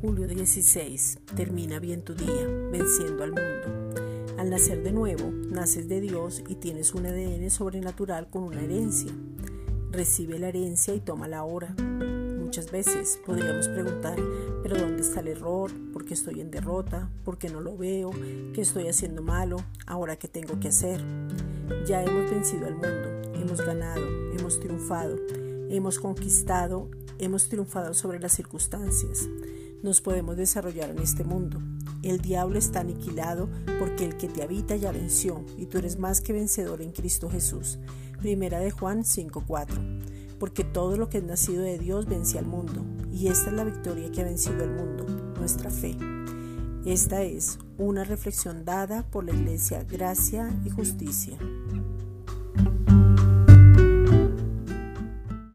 16. Termina bien tu día, venciendo al mundo. Al nacer de nuevo, naces de Dios y tienes un ADN sobrenatural con una herencia. Recibe la herencia y toma la hora. Muchas veces podríamos preguntar, pero ¿dónde está el error? ¿Por qué estoy en derrota? ¿Por qué no lo veo? ¿Qué estoy haciendo malo? ¿Ahora qué tengo que hacer? Ya hemos vencido al mundo, hemos ganado, hemos triunfado, hemos conquistado, hemos triunfado sobre las circunstancias nos podemos desarrollar en este mundo. El diablo está aniquilado porque el que te habita ya venció y tú eres más que vencedor en Cristo Jesús. Primera de Juan 5:4. Porque todo lo que es nacido de Dios vence al mundo y esta es la victoria que ha vencido al mundo, nuestra fe. Esta es una reflexión dada por la Iglesia Gracia y Justicia.